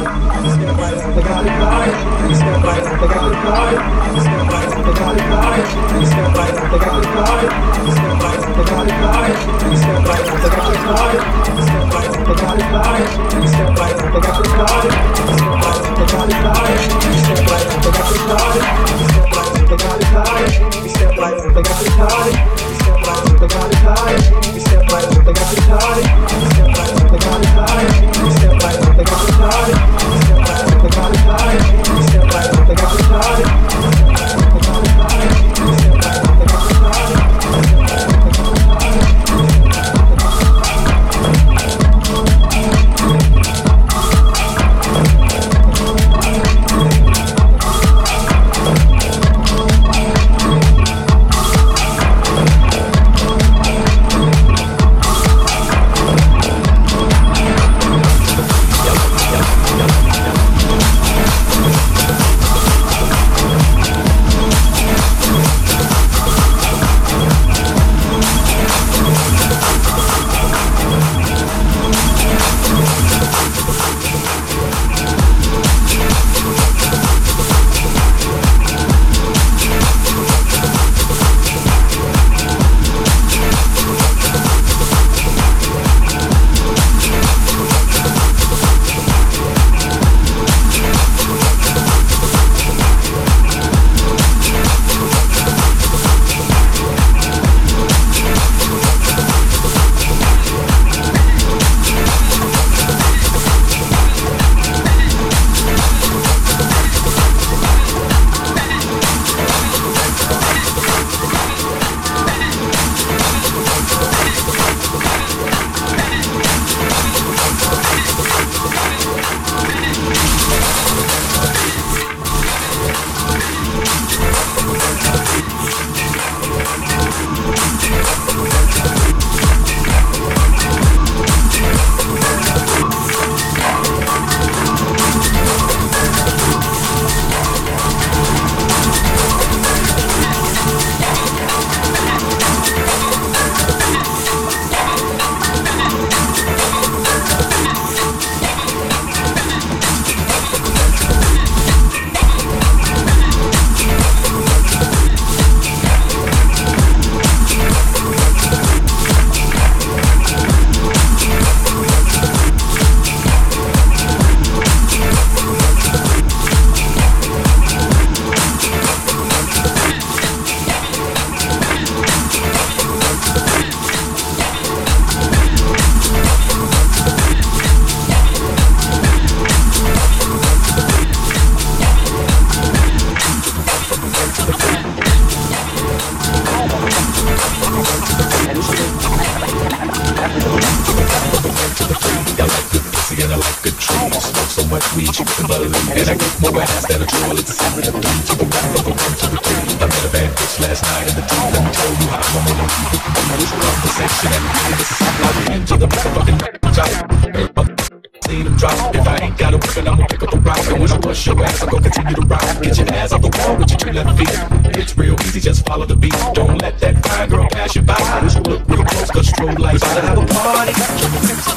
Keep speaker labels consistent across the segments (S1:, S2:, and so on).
S1: We step right up, They got it high. Step by step, they got me started. The motherfucking job. Seen him drop. If I ain't got a weapon, I'ma pick up a rock. And when I bust your ass, I'm gonna continue to rock. Get your ass off the wall with your two left feet. It's real easy, just follow the beat. Don't let that fine girl pass you by. Look real close, cause strobe lights. Gotta have a party.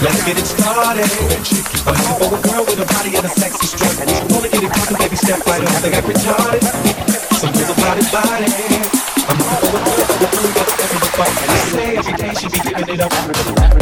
S1: Let's get it started. I'm looking for a girl with a body and a sexy strut. Wanna get it poppin', baby, step right up. They got retarded. Some girls body body. I'm looking for a girl with a got step in the fight. And they say every day she be giving it up.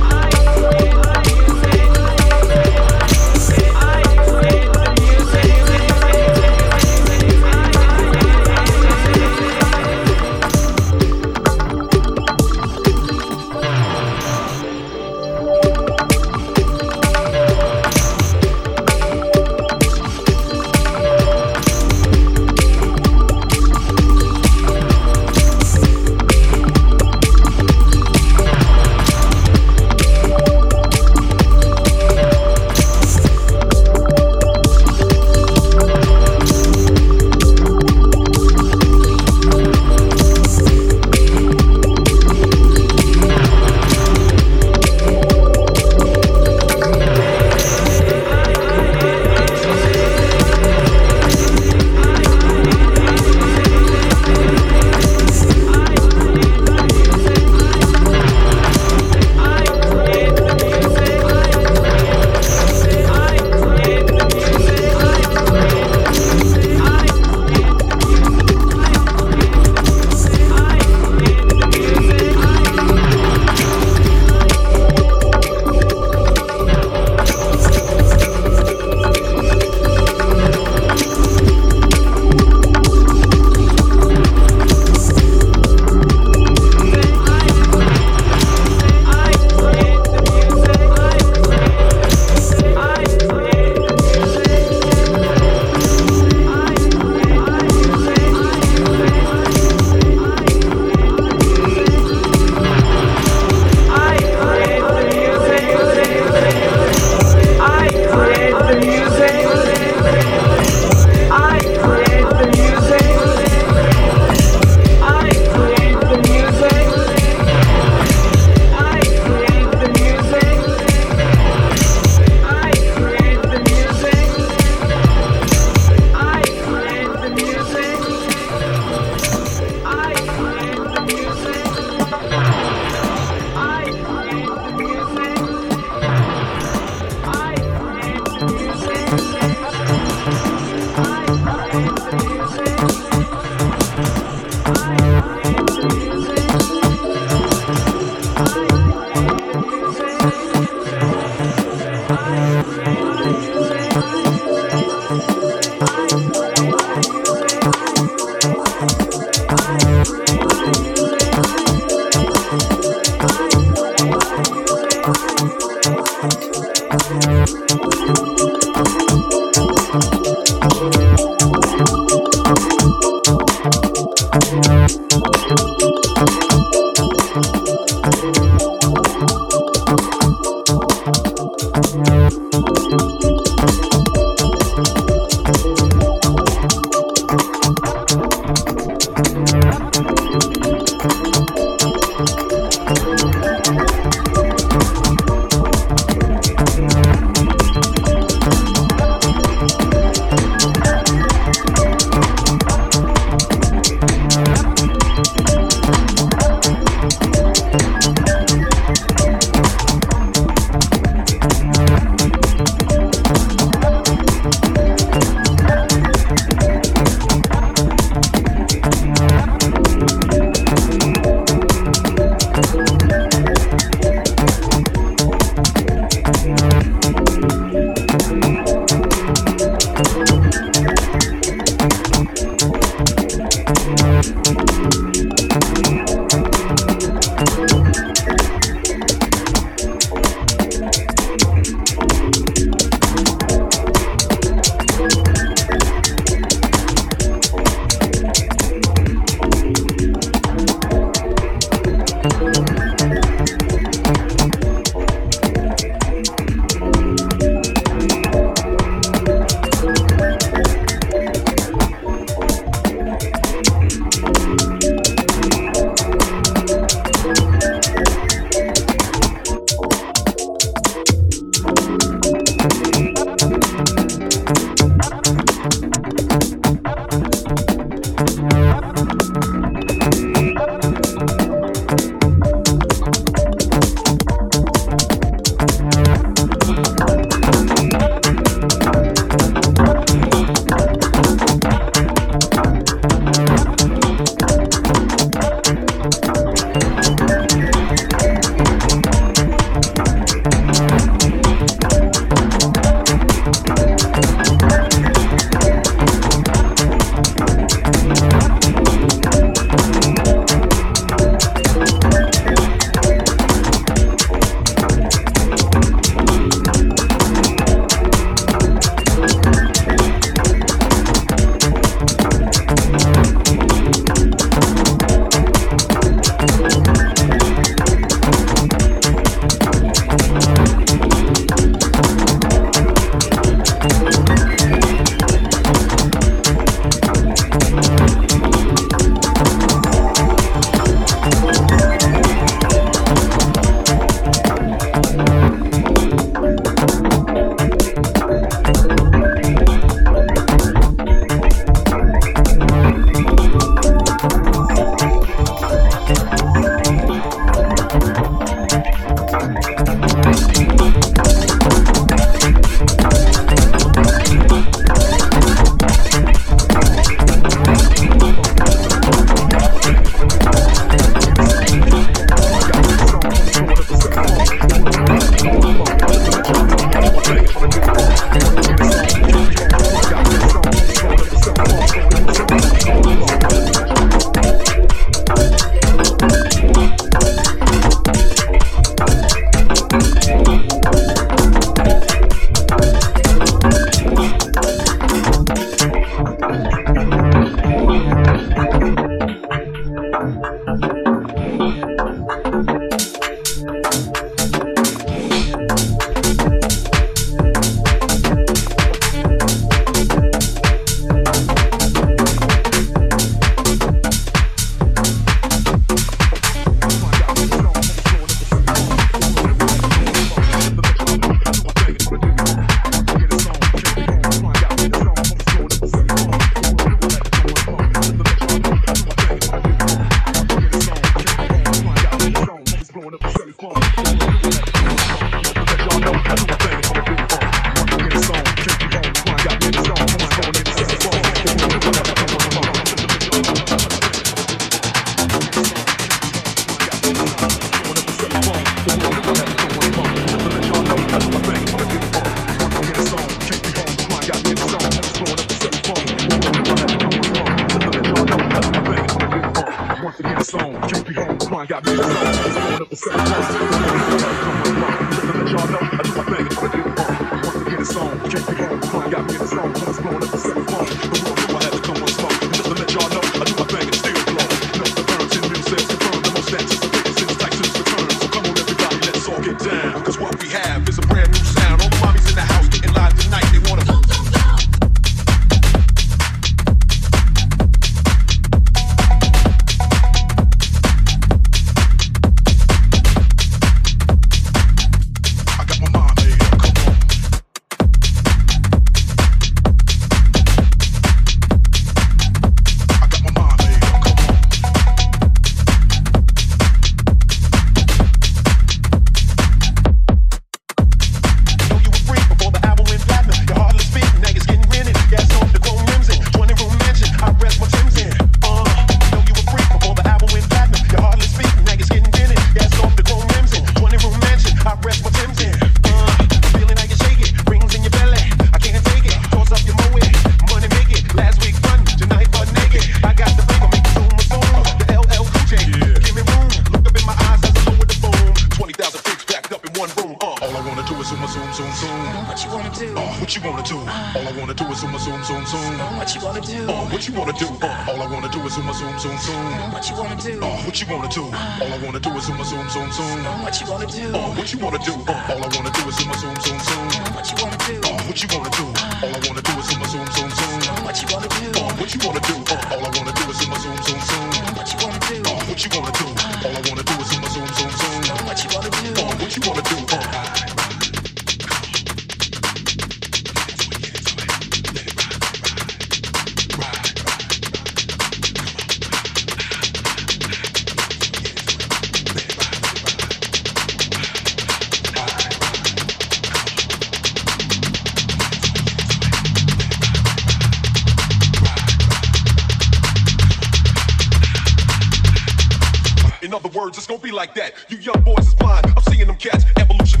S2: In other words, it's gonna be like that. You young boys is blind. I'm seeing them cats.
S3: Evolution